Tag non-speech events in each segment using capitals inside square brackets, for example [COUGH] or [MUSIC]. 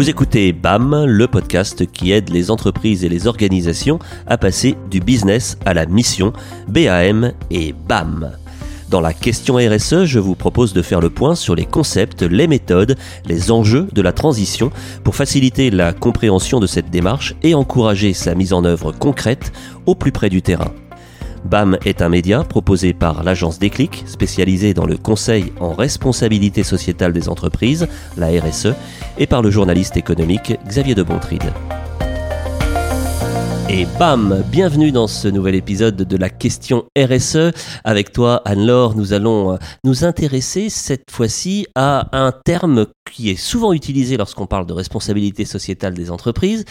Vous écoutez BAM, le podcast qui aide les entreprises et les organisations à passer du business à la mission, BAM et BAM. Dans la question RSE, je vous propose de faire le point sur les concepts, les méthodes, les enjeux de la transition pour faciliter la compréhension de cette démarche et encourager sa mise en œuvre concrète au plus près du terrain. BAM est un média proposé par l'agence Déclic, spécialisée dans le conseil en responsabilité sociétale des entreprises, la RSE, et par le journaliste économique Xavier de Bontride. Et bam, bienvenue dans ce nouvel épisode de la question RSE. Avec toi, Anne-Laure, nous allons euh, nous intéresser cette fois-ci à un terme qui est souvent utilisé lorsqu'on parle de responsabilité sociétale des entreprises,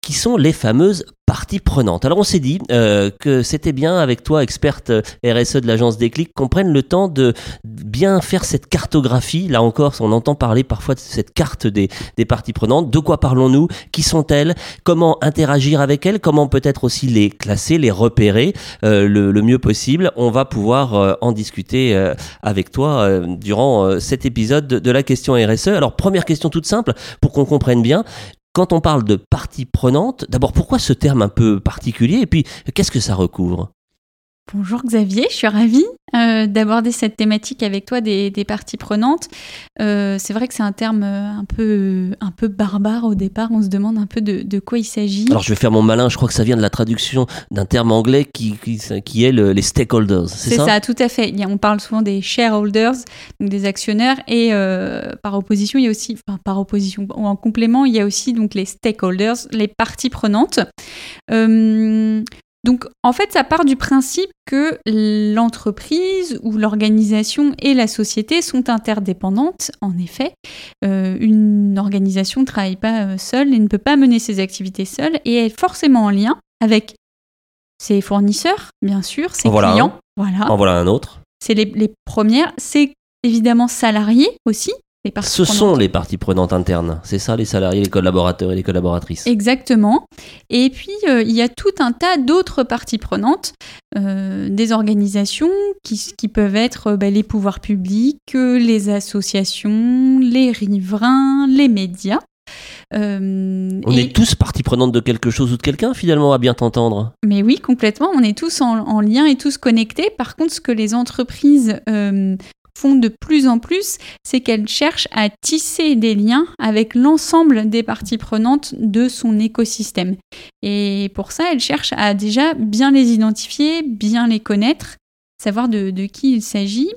qui sont les fameuses parties prenantes. Alors on s'est dit euh, que c'était bien avec toi, experte euh, RSE de l'agence Déclic, qu'on prenne le temps de bien faire cette cartographie. Là encore, on entend parler parfois de cette carte des, parties prenantes. De quoi parlons-nous? Qui sont-elles? Comment interagir avec elles? Comment peut-être aussi les classer, les repérer euh, le, mieux possible? On va pouvoir en discuter avec toi durant cet épisode de, la question RSE. Alors première question toute simple, pour qu'on comprenne bien, quand on parle de partie prenante, d'abord pourquoi ce terme un peu particulier? Et puis qu'est-ce que ça recouvre? Bonjour Xavier, je suis ravie euh, d'aborder cette thématique avec toi des, parties prenantes. Euh, c'est vrai que c'est un terme euh, un peu, un peu barbare au départ, on se demande un peu de, quoi il s'agit. Alors je vais faire mon malin, je crois que ça vient de la traduction d'un terme anglais qui, qui, est les stakeholders, c'est ça C'est ça, tout à fait. On parle souvent des shareholders, donc des actionnaires, et par opposition, il y a aussi, enfin par opposition, ou en complément, il y a aussi donc les stakeholders, les parties prenantes. Donc en fait, ça part du principe que l'entreprise ou l'organisation et la société sont interdépendantes. En effet, euh, une organisation ne travaille pas euh, seule et ne peut pas mener ses activités seule et est forcément en lien avec ses fournisseurs, bien sûr, ses clients. Voilà. En voilà un autre. C'est les, les premières. C'est évidemment salariés aussi, ce sont les parties prenantes internes, c'est ça les salariés, les collaborateurs et les collaboratrices. Exactement. Et puis euh, il y a tout un tas d'autres parties prenantes, euh, des organisations qui, qui peuvent être bah, les pouvoirs publics, les associations, les riverains, les médias. Euh, on est tous partie prenante de quelque chose ou de quelqu'un finalement, à bien t'entendre. Mais oui, complètement. On est tous en, lien et tous connectés. Par contre, ce que les entreprises font de plus en plus, c'est qu'elle cherche à tisser des liens avec l'ensemble des parties prenantes de son écosystème. Et pour ça, elle cherche à déjà bien les identifier, bien les connaître, savoir de, qui il s'agit,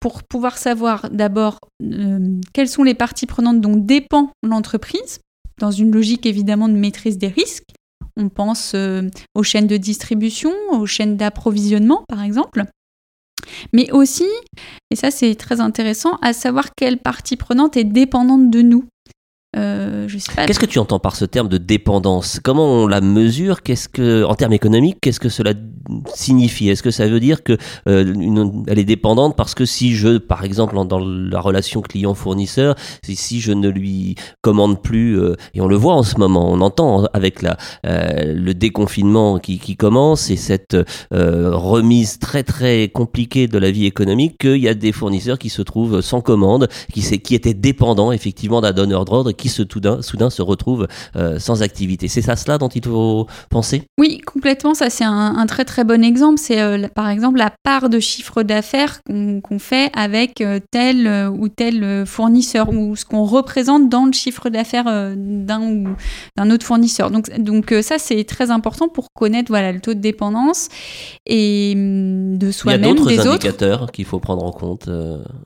pour pouvoir savoir d'abord euh, quelles sont les parties prenantes dont dépend l'entreprise, dans une logique évidemment de maîtrise des risques. On pense euh, aux chaînes de distribution, aux chaînes d'approvisionnement par exemple mais aussi, et ça c'est très intéressant, à savoir quelle partie prenante est dépendante de nous. Euh, qu'est-ce que tu entends par ce terme de dépendance? Comment on la mesure? Qu'est-ce que, en termes économiques, qu'est-ce que cela signifie? Est-ce que ça veut dire que euh, elle est dépendante parce que si je, par exemple, dans la relation client-fournisseur, si je ne lui commande plus, euh, et on le voit en ce moment, on entend avec la, le déconfinement qui, qui, commence et cette remise très très compliquée de la vie économique, qu'il y a des fournisseurs qui se trouvent sans commande, qui, qui étaient dépendants effectivement d'un donneur d'ordre se, soudain, soudain se retrouve euh, sans activité. C'est ça cela dont il faut penser? Oui, complètement. Ça, c'est un, très très bon exemple. C'est euh, par exemple la part de chiffre d'affaires qu'on fait avec euh, tel ou tel fournisseur ou ce qu'on représente dans le chiffre d'affaires d'un ou d'un autre fournisseur. Donc, donc ça, c'est très important pour connaître voilà, le taux de dépendance et hum, de soi-même. Il y a d'autres indicateurs qu'il faut prendre en compte.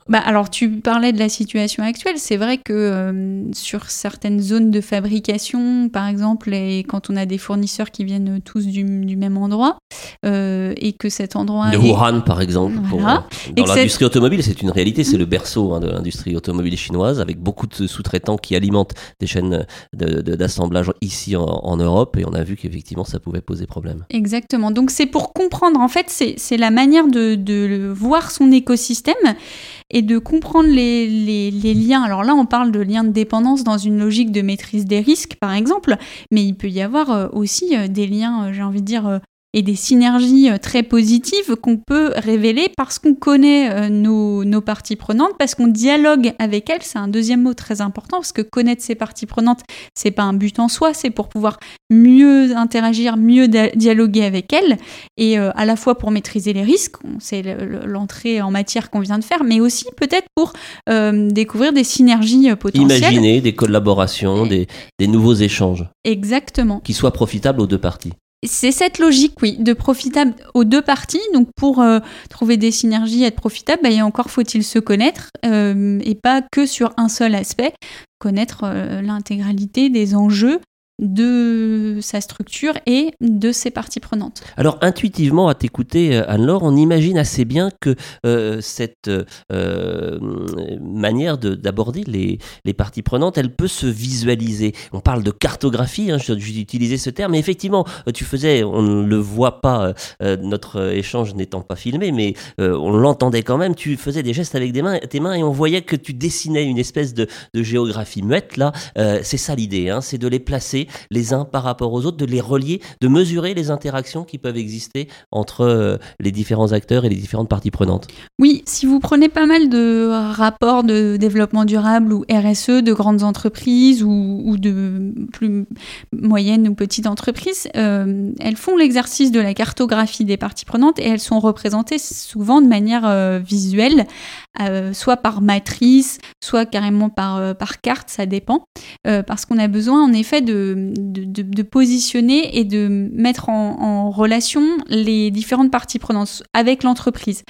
Bah, alors, tu parlais de la situation actuelle. C'est vrai que sur certaines zones de fabrication, par exemple, et quand on a des fournisseurs qui viennent tous du, même endroit, euh, et que cet endroit... De Wuhan, par exemple. Pour, euh, dans l'industrie automobile, c'est une réalité, c'est le berceau hein, de l'industrie automobile chinoise, avec beaucoup de sous-traitants qui alimentent des chaînes d'assemblage de, ici en, Europe, et on a vu qu'effectivement, ça pouvait poser problème. Exactement. Donc c'est pour comprendre, en fait, c'est la manière de, de voir son écosystème et de comprendre les, liens. Alors là, on parle de liens de dépendance dans une logique de maîtrise des risques, par exemple, mais il peut y avoir euh, aussi euh, des liens, euh, j'ai envie de dire, et des synergies très positives qu'on peut révéler parce qu'on connaît nos, nos, parties prenantes, parce qu'on dialogue avec elles. C'est un deuxième mot très important parce que connaître ses parties prenantes, c'est pas un but en soi, c'est pour pouvoir mieux interagir, mieux dialoguer avec elles et à la fois pour maîtriser les risques, c'est l'entrée en matière qu'on vient de faire, mais aussi peut-être pour découvrir des synergies potentielles. Imaginer des collaborations, des, des nouveaux échanges. Exactement. Qui soient profitables aux deux parties. C'est cette logique, oui, de profitable aux deux parties. Donc, pour euh, trouver des synergies, être profitable, bah, encore faut-il se connaître euh, et pas que sur un seul aspect, connaître euh, l'intégralité des enjeux de sa structure et de ses parties prenantes. Alors intuitivement, à t'écouter, euh, Anne-Laure, on imagine assez bien que euh, cette euh, manière d'aborder les, les, parties prenantes, elle peut se visualiser. On parle de cartographie, hein, j'ai utilisé ce terme, mais effectivement, tu faisais, on ne le voit pas, notre échange n'étant pas filmé, mais on l'entendait quand même, tu faisais des gestes avec des mains, tes mains et on voyait que tu dessinais une espèce de, de géographie muette, là, c'est ça l'idée, hein, c'est de les placer les uns par rapport aux autres, de les relier, de mesurer les interactions qui peuvent exister entre euh, les différents acteurs et les différentes parties prenantes. Oui, si vous prenez pas mal de rapports de développement durable ou RSE de grandes entreprises ou, de plus moyennes ou petites entreprises, euh, elles font l'exercice de la cartographie des parties prenantes et elles sont représentées souvent de manière euh, visuelle, soit par matrice, soit carrément par, par carte, ça dépend, parce qu'on a besoin en effet de, positionner et de mettre en, relation les différentes parties prenantes avec l'entreprise.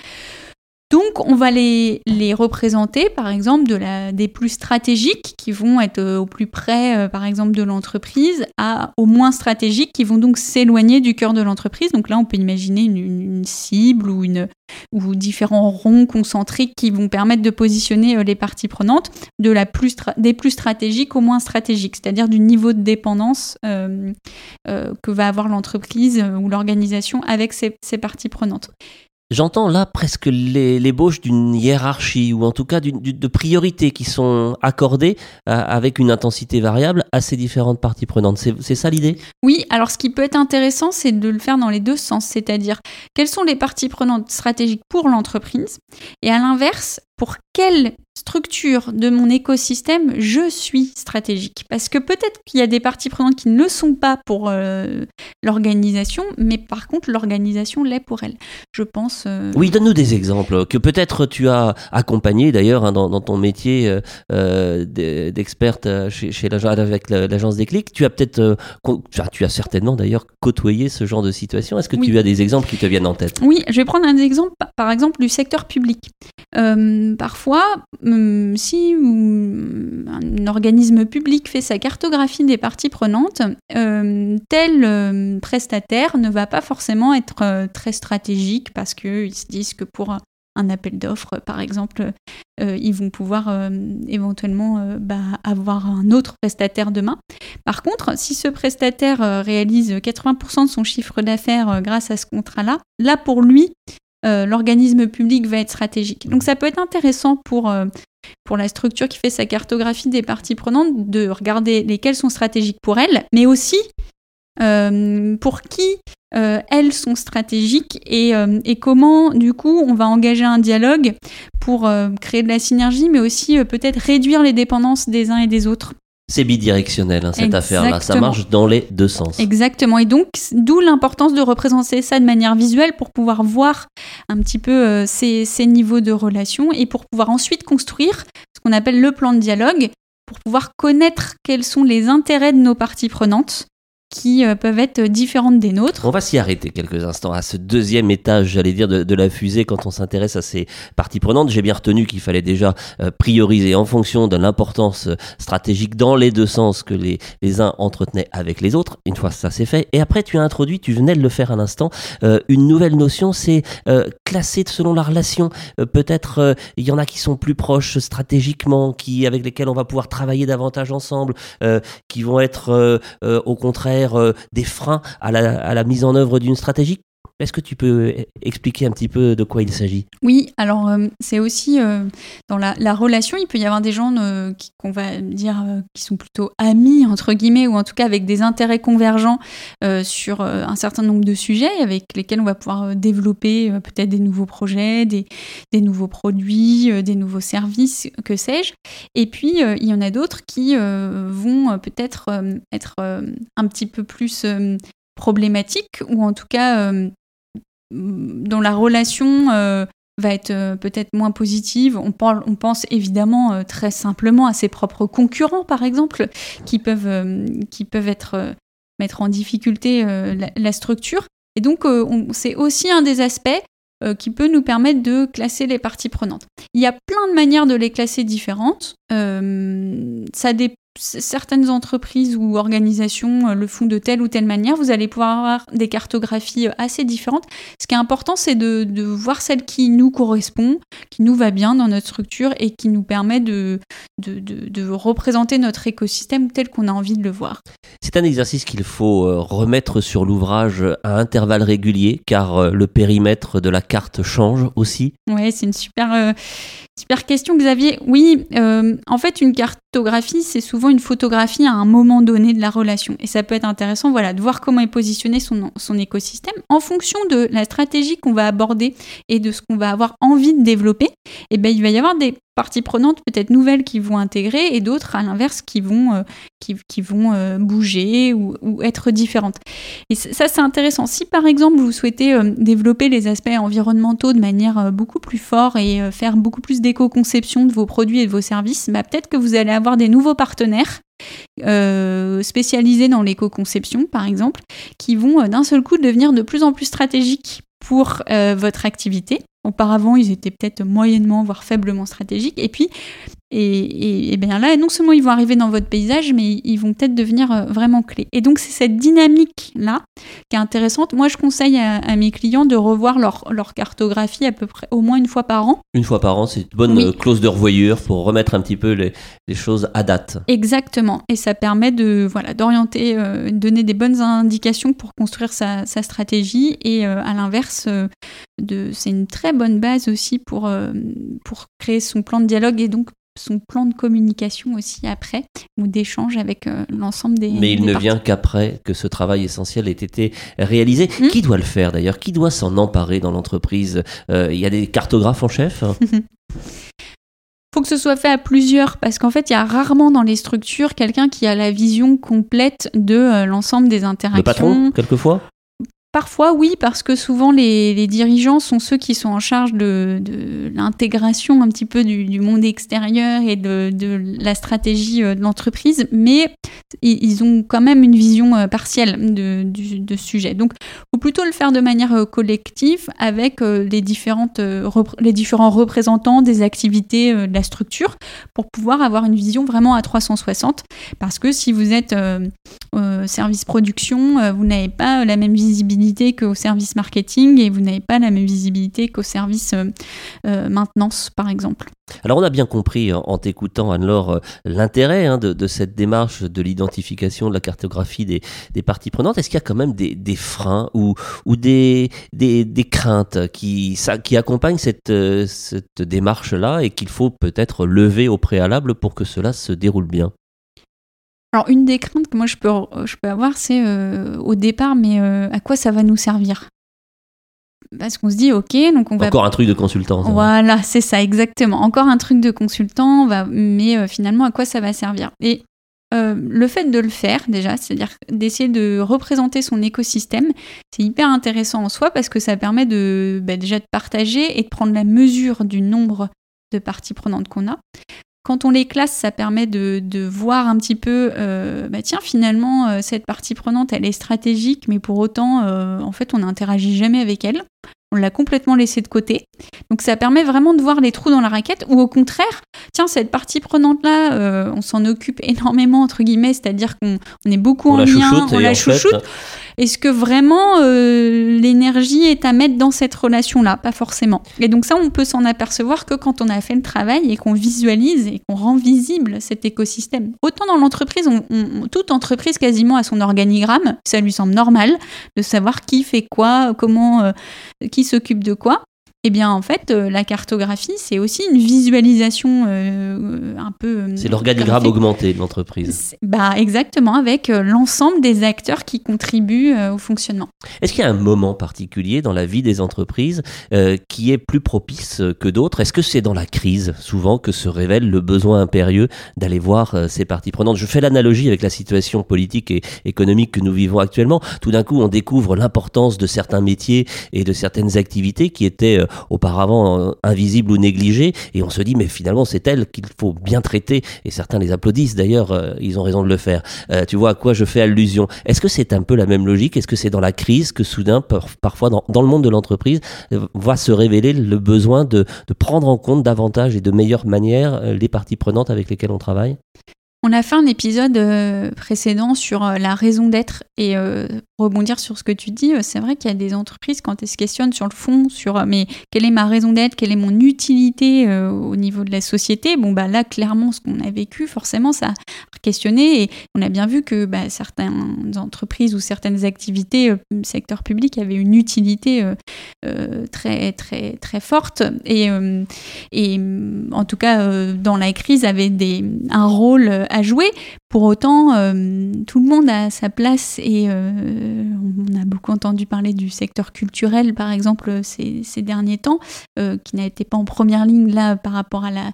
Donc, on va les, représenter, par exemple, des plus stratégiques qui vont être euh, au plus près, euh, par exemple, de l'entreprise, à aux moins stratégiques qui vont donc s'éloigner du cœur de l'entreprise. Donc là, on peut imaginer une, cible ou, différents ronds concentriques qui vont permettre de positionner euh, les parties prenantes des plus stratégiques aux moins stratégiques, c'est-à-dire du niveau de dépendance que va avoir l'entreprise ou l'organisation avec ses parties prenantes. J'entends là presque l'ébauche d'une hiérarchie ou en tout cas de priorités qui sont accordées euh, avec une intensité variable à ces différentes parties prenantes. C'est ça l'idée? Oui, alors ce qui peut être intéressant, c'est de le faire dans les deux sens, c'est-à-dire quelles sont les parties prenantes stratégiques pour l'entreprise? Et à l'inverse, pour quelle structure de mon écosystème je suis stratégique. Parce que peut-être qu'il y a des parties prenantes qui ne le sont pas pour euh, l'organisation, mais par contre l'organisation l'est pour elle. Je pense. Euh, oui, donne-nous des exemples que peut-être tu as accompagné d'ailleurs hein, dans, ton métier euh, d'experte chez, chez avec l'agence des clics. Tu as peut-être, tu as certainement d'ailleurs côtoyé ce genre de situation. Est-ce que tu as des exemples qui te viennent en tête? Oui, je vais prendre un exemple, par exemple du secteur public parfois, si hum, un organisme public fait sa cartographie des parties prenantes, hum, tel prestataire ne va pas forcément être euh, très stratégique parce qu'ils se disent que pour un appel d'offres, par exemple, euh, ils vont pouvoir éventuellement euh, bah, avoir un autre prestataire demain. Par contre, si ce prestataire réalise 80% de son chiffre d'affaires grâce à ce contrat-là, là pour lui, euh, l'organisme public va être stratégique. Donc ça peut être intéressant pour, euh, pour la structure qui fait sa cartographie des parties prenantes de regarder lesquelles sont stratégiques pour elle, mais aussi euh, pour qui elles sont stratégiques et, comment du coup on va engager un dialogue pour créer de la synergie, mais aussi peut-être réduire les dépendances des uns et des autres. C'est bidirectionnel, hein, cette affaire-là. Ça marche dans les deux sens. Exactement. Et donc, d'où l'importance de représenter ça de manière visuelle pour pouvoir voir un petit peu euh, ces, ces, niveaux de relation et pour pouvoir ensuite construire ce qu'on appelle le plan de dialogue, pour pouvoir connaître quels sont les intérêts de nos parties prenantes qui euh, peuvent être différentes des nôtres. On va s'y arrêter quelques instants à ce deuxième étage, j'allais dire, de, la fusée quand on s'intéresse à ces parties prenantes. J'ai bien retenu qu'il fallait déjà euh, prioriser en fonction de l'importance euh, stratégique dans les deux sens que les, les uns entretenaient avec les autres. Une fois ça c'est fait. Et après, tu as introduit, tu venais de le faire à l'instant, une nouvelle notion, c'est classer selon la relation. Peut-être il y en a qui sont plus proches stratégiquement, qui avec lesquels on va pouvoir travailler davantage ensemble, qui vont être au contraire euh, des freins à la, mise en œuvre d'une stratégie? Est-ce que tu peux expliquer un petit peu de quoi il s'agit? Oui, alors c'est aussi dans la, relation, il peut y avoir des gens qu'on va dire qui sont plutôt amis, entre guillemets, ou en tout cas avec des intérêts convergents sur un certain nombre de sujets avec lesquels on va pouvoir développer peut-être des nouveaux projets, des, des nouveaux produits, des nouveaux services, que sais-je. Et puis, il y en a d'autres qui vont peut-être être un petit peu plus problématiques ou en tout cas dont la relation va être peut-être moins positive. On, pense évidemment très simplement à ses propres concurrents, par exemple, qui peuvent, qui peuvent être, mettre en difficulté la, structure. Et donc, c'est aussi un des aspects qui peut nous permettre de classer les parties prenantes. Il y a plein de manières de les classer différentes. ça dépend certaines entreprises ou organisations euh, le font de telle ou telle manière, vous allez pouvoir avoir des cartographies euh, assez différentes. Ce qui est important, c'est de, voir celle qui nous correspond, qui nous va bien dans notre structure et qui nous permet de, de, représenter notre écosystème tel qu'on a envie de le voir. C'est un exercice qu'il faut euh, remettre sur l'ouvrage à intervalles réguliers, car le périmètre de la carte change aussi. Oui, c'est une super, super question, Xavier. Oui, en fait, une cartographie, c'est souvent une photographie à un moment donné de la relation. Et ça peut être intéressant voilà, de voir comment est positionné son, écosystème en fonction de la stratégie qu'on va aborder et de ce qu'on va avoir envie de développer. Eh ben, il va y avoir des parties prenantes peut-être nouvelles qui vont intégrer et d'autres à l'inverse qui vont, euh, qui, vont euh, bouger ou, être différentes. Et ça c'est intéressant. Si par exemple vous souhaitez euh, développer les aspects environnementaux de manière beaucoup plus forte et faire beaucoup plus d'éco-conception de vos produits et de vos services, bah, peut-être que vous allez avoir des nouveaux partenaires spécialisés dans l'éco-conception, par exemple, qui vont d'un seul coup devenir de plus en plus stratégiques pour votre activité Auparavant, ils étaient peut-être moyennement, voire faiblement stratégiques. Et puis, et, bien là, non seulement ils vont arriver dans votre paysage, mais ils vont peut-être devenir euh, vraiment clés. Et donc c'est cette dynamique-là qui est intéressante. Moi, je conseille à, mes clients de revoir leur, leur, cartographie à peu près au moins une fois par an. Une fois par an, c'est une bonne euh, clause de revoyure pour remettre un petit peu les, les, choses à date. Exactement. Et ça permet de voilà d'orienter, euh, donner des bonnes indications pour construire sa, sa stratégie. Et à l'inverse, de, c'est une très bonne base aussi pour, pour créer son plan de dialogue et donc son plan de communication aussi après, ou d'échange avec euh, l'ensemble des. Mais il ne vient qu'après que ce travail essentiel ait été réalisé. Hmm. Qui doit le faire d'ailleurs? Qui doit s'en emparer dans l'entreprise? Euh, Il y a des cartographes en chef [LAUGHS] faut que ce soit fait à plusieurs parce qu'en fait, il y a rarement dans les structures quelqu'un qui a la vision complète de euh, l'ensemble des interactions. Le patron, quelquefois? Parfois oui, parce que souvent les, dirigeants sont ceux qui sont en charge de, l'intégration un petit peu du, monde extérieur et de, la stratégie euh, de l'entreprise, mais ils ont quand même une vision euh, partielle de, ce sujet. Donc faut plutôt le faire de manière euh, collective avec les, différentes, les différents représentants des activités de la structure pour pouvoir avoir une vision vraiment à 360. Parce que si vous êtes service production, vous n'avez pas la même visibilité qu'au service marketing et vous n'avez pas la même visibilité qu'au service euh, euh, maintenance, par exemple. Alors on a bien compris en t'écoutant Anne-Laure euh, l'intérêt hein, de, cette démarche de l'identification, de la cartographie des, parties prenantes. Est-ce qu'il y a quand même des, freins ou, des, craintes qui, ça, accompagnent cette démarche-là et qu'il faut peut-être lever au préalable pour que cela se déroule bien? Alors, une des craintes que moi je peux, je peux avoir, c'est euh, au départ, mais euh, à quoi ça va nous servir? Parce qu'on se dit, ok, donc on va. Encore un truc de consultant. Voilà, c'est ça, exactement. Encore un truc de consultant, va... mais euh, finalement, à quoi ça va servir? Et le fait de le faire, déjà, c'est-à-dire d'essayer de représenter son écosystème, c'est hyper intéressant en soi parce que ça permet de, bah, déjà de partager et de prendre la mesure du nombre de parties prenantes qu'on a. Quand on les classe, ça permet de, voir un petit peu, euh, bah tiens, finalement, euh, cette partie prenante, elle est stratégique, mais pour autant, euh, en fait, on n'interagit jamais avec elle. On l'a complètement laissée de côté. Donc ça permet vraiment de voir les trous dans la raquette, ou au contraire, tiens, cette partie prenante-là, on s'en occupe [LAUGHS] énormément, entre guillemets, c'est-à-dire qu'on est beaucoup en lien, on la chouchoute. Est-ce que vraiment euh, l'énergie est à mettre dans cette relation-là? Pas forcément. Et donc ça, on peut s'en apercevoir que quand on a fait le travail et qu'on visualise et qu'on rend visible cet écosystème. Autant dans l'entreprise, toute entreprise quasiment a son organigramme, ça lui semble normal de savoir qui fait quoi, comment, euh, qui s'occupe de quoi. Eh bien, en fait, euh, la cartographie, c'est aussi une visualisation euh, un peu. Euh, c'est l'organigramme augmenté de l'entreprise. Bah, exactement, avec l'ensemble des acteurs qui contribuent au fonctionnement. Est-ce qu'il y a un moment particulier dans la vie des entreprises qui est plus propice que d'autres? Est-ce que c'est dans la crise, souvent, que se révèle le besoin impérieux d'aller voir ces parties prenantes? Je fais l'analogie avec la situation politique et économique que nous vivons actuellement. Tout d'un coup, on découvre l'importance de certains métiers et de certaines activités qui étaient auparavant euh, invisible ou négligée, et on se dit mais finalement c'est elle qu'il faut bien traiter, et certains les applaudissent. D'ailleurs, euh, ils ont raison de le faire. Euh, tu vois à quoi je fais allusion. Est-ce que c'est un peu la même logique? Est-ce que c'est dans la crise que soudain, parfois dans, le monde de l'entreprise, va se révéler le besoin de, de prendre en compte davantage et de meilleure manière les parties prenantes avec lesquelles on travaille? On a fait un épisode euh, précédent sur euh, la raison d'être et euh, rebondir sur ce que tu dis, c'est vrai qu'il y a des entreprises quand elles se questionnent sur le fond, sur mais quelle est ma raison d'être, quelle est mon utilité au niveau de la société. Bon bah là clairement ce qu'on a vécu forcément ça a questionné et on a bien vu que bah, certaines entreprises ou certaines activités secteur public avaient une utilité très très très forte et et en tout cas dans la crise avait des un rôle à jouer. Pour autant, euh, tout le monde a sa place et euh, on a beaucoup entendu parler du secteur culturel, par exemple, ces, ces derniers temps, euh, qui n'a été pas en première ligne là par rapport à la,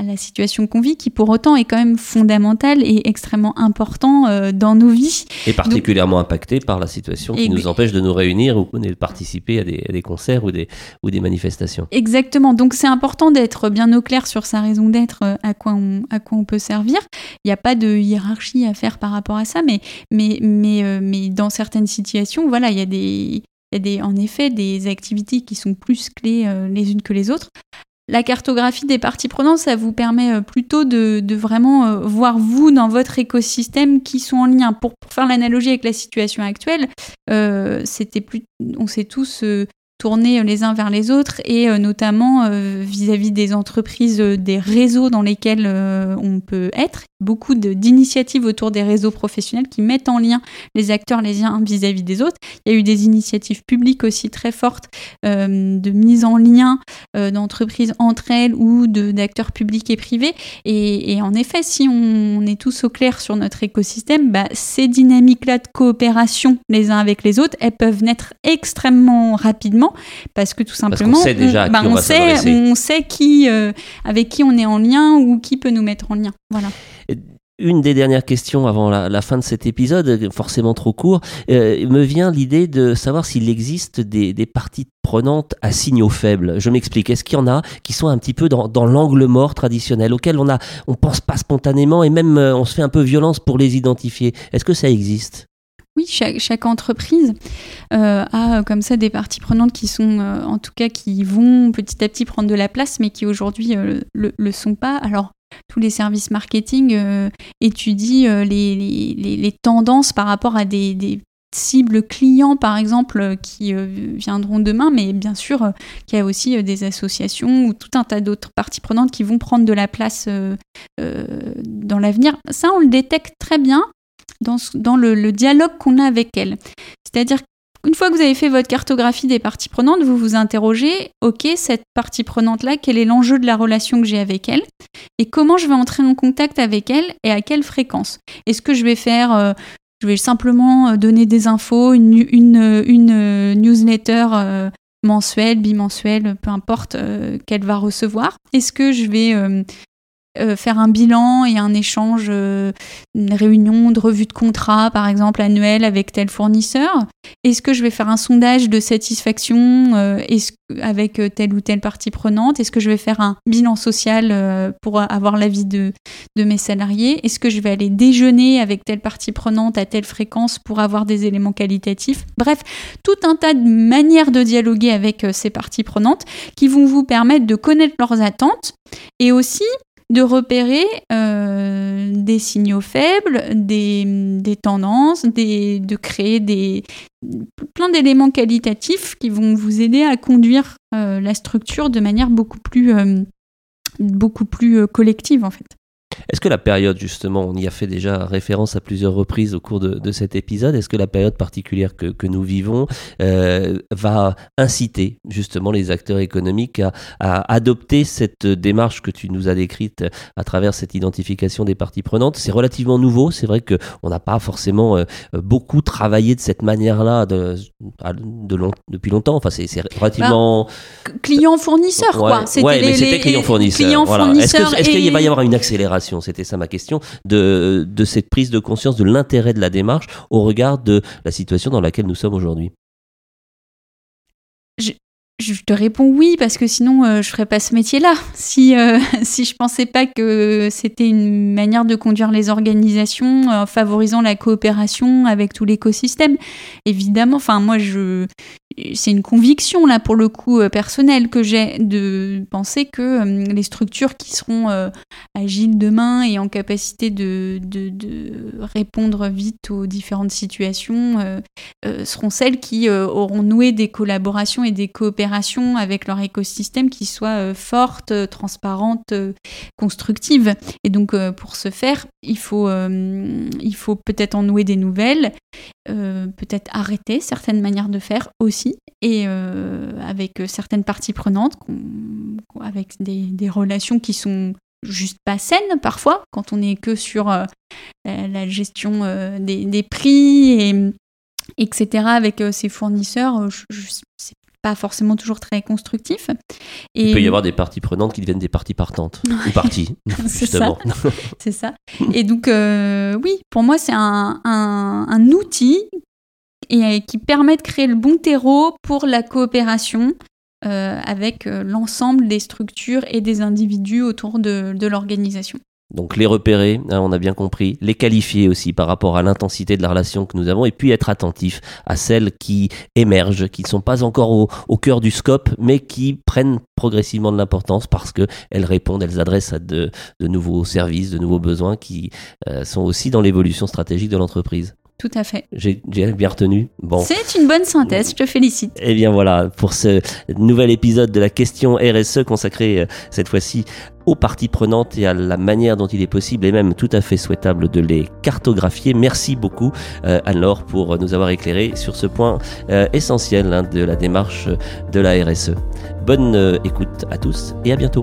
à la situation qu'on vit, qui pour autant est quand même fondamentale et extrêmement important euh, dans nos vies. Et particulièrement impacté par la situation qui nous empêche de nous réunir ou de participer à des, concerts ou des, ou des manifestations. Exactement, donc c'est important d'être bien au clair sur sa raison d'être, euh, à, quoi on, à quoi on peut servir. Il n'y a pas de hiérarchie à faire par rapport à ça, mais, mais, mais, euh, mais dans certaines situations, voilà, il y a des... Il y a des, en effet des activités qui sont plus clés les unes que les autres. La cartographie des parties prenantes, ça vous permet euh, plutôt de, vraiment euh, voir vous dans votre écosystème qui sont en lien. Pour, faire l'analogie avec la situation actuelle, euh, c'était plus, on sait tous tourner les uns vers les autres et notamment vis-à-vis des entreprises, des réseaux dans lesquels on peut être. Beaucoup d'initiatives autour des réseaux professionnels qui mettent en lien les acteurs les uns vis-à-vis des autres. Il y a eu des initiatives publiques aussi très fortes de mise en lien d'entreprises entre elles ou d'acteurs publics et privés. Et, en effet, si on, est tous au clair sur notre écosystème, bah, ces dynamiques-là de coopération les uns avec les autres, elles peuvent naître extrêmement rapidement parce que tout simplement, on sait déjà bah, on, sait, on sait qui, euh, avec qui on est en lien ou qui peut nous mettre en lien. Voilà. Une des dernières questions avant la, fin de cet épisode, forcément trop court, euh, me vient l'idée de savoir s'il existe des, parties prenantes à signaux faibles. Je m'explique. Est-ce qu'il y en a qui sont un petit peu dans, l'angle mort traditionnel, auquel on a, on pense pas spontanément et même euh, on se fait un peu violence pour les identifier Est-ce que ça existe? Oui, chaque, entreprise euh, a comme ça des parties prenantes qui sont, en tout cas, qui vont petit à petit prendre de la place, mais qui aujourd'hui le, le sont pas. Alors, tous les services marketing euh, étudient euh, les, tendances par rapport à des, cibles clients, par exemple, euh, qui viendront demain, mais bien sûr qu'il y a aussi des associations ou tout un tas d'autres parties prenantes qui vont prendre de la place dans l'avenir. Ça, on le détecte très bien dans, le, dialogue qu'on a avec elles. C'est-à-dire une fois que vous avez fait votre cartographie des parties prenantes, vous vous interrogez, ok, cette partie prenante-là, quel est l'enjeu de la relation que j'ai avec elle et comment je vais entrer en contact avec elle et à quelle fréquence. Est-ce que je vais faire, euh, je vais simplement euh, donner des infos, une, une, newsletter mensuelle, bimensuelle, peu importe qu'elle va recevoir Est-ce que je vais euh, faire un bilan et un échange, euh, une réunion de revue de contrat, par exemple, annuelle avec tel fournisseur. Est-ce que je vais faire un sondage de satisfaction euh, avec telle ou telle partie prenante? Est-ce que je vais faire un bilan social pour avoir l'avis de, de mes salariés? Est-ce que je vais aller déjeuner avec telle partie prenante à telle fréquence pour avoir des éléments qualitatifs? Bref, tout un tas de manières de dialoguer avec ces parties prenantes qui vont vous permettre de connaître leurs attentes et aussi de repérer euh, des signaux faibles, des, des tendances, des, de créer des, plein d'éléments qualitatifs qui vont vous aider à conduire euh, la structure de manière beaucoup plus, euh, beaucoup plus collective en fait. Est-ce que la période, justement, on y a fait déjà référence à plusieurs reprises au cours de, cet épisode, est-ce que la période particulière que, nous vivons euh, va inciter justement les acteurs économiques à, adopter cette démarche que tu nous as décrite à travers cette identification des parties prenantes? C'est relativement nouveau, c'est vrai qu'on n'a pas forcément euh, beaucoup travaillé de cette manière-là de, depuis longtemps, enfin c'est relativement... Bah, client-fournisseur, quoi. C'était mais c'était client-fournisseur. Est-ce qu'il va y avoir une accélération c'était ça ma question, de, cette prise de conscience de l'intérêt de la démarche au regard de la situation dans laquelle nous sommes aujourd'hui je te réponds oui parce que sinon euh, je ferais pas ce métier-là. Si euh, [LAUGHS] si je pensais pas que c'était une manière de conduire les organisations en favorisant la coopération avec tout l'écosystème. Évidemment, enfin moi je c'est une conviction là pour le coup euh, personnelle que j'ai de penser que les structures qui seront agiles demain et en capacité de, répondre vite aux différentes situations seront celles qui auront noué des collaborations et des coopérations avec leur écosystème qui soit euh, forte, euh, transparente, euh, constructive. Et donc pour ce faire, il faut, il faut peut-être en nouer des nouvelles, peut-être arrêter certaines manières de faire aussi, et avec certaines parties prenantes, avec des, des, relations qui sont juste pas saines parfois, quand on n'est que sur la gestion des, des, prix et etc. avec ses fournisseurs, je, je, pas forcément toujours très constructif. Et... Il peut y avoir des parties prenantes qui deviennent des parties partantes, ou parties, [LAUGHS] [LAUGHS] justement. c'est ça. Et donc, euh, oui, pour moi, c'est un, un, outil et, qui permet de créer le bon terreau pour la coopération euh, avec euh, l'ensemble des structures et des individus autour de, l'organisation. Donc les repérer, hein, on a bien compris, les qualifier aussi par rapport à l'intensité de la relation que nous avons, et puis être attentif à celles qui émergent, qui ne sont pas encore au, cœur du scope, mais qui prennent progressivement de l'importance parce qu'elles répondent, elles adressent à de, nouveaux services, de nouveaux besoins qui euh, sont aussi dans l'évolution stratégique de l'entreprise. Tout à fait. J'ai bien retenu. Bon. C'est une bonne synthèse, je te félicite. Eh bien voilà, pour ce nouvel épisode de la question RSE consacré euh, cette fois-ci aux parties prenantes et à la manière dont il est possible et même tout à fait souhaitable de les cartographier. Merci beaucoup euh, Anne-Laure pour nous avoir éclairé sur ce point euh, essentiel hein, de la démarche de la RSE. Bonne écoute à tous et à bientôt.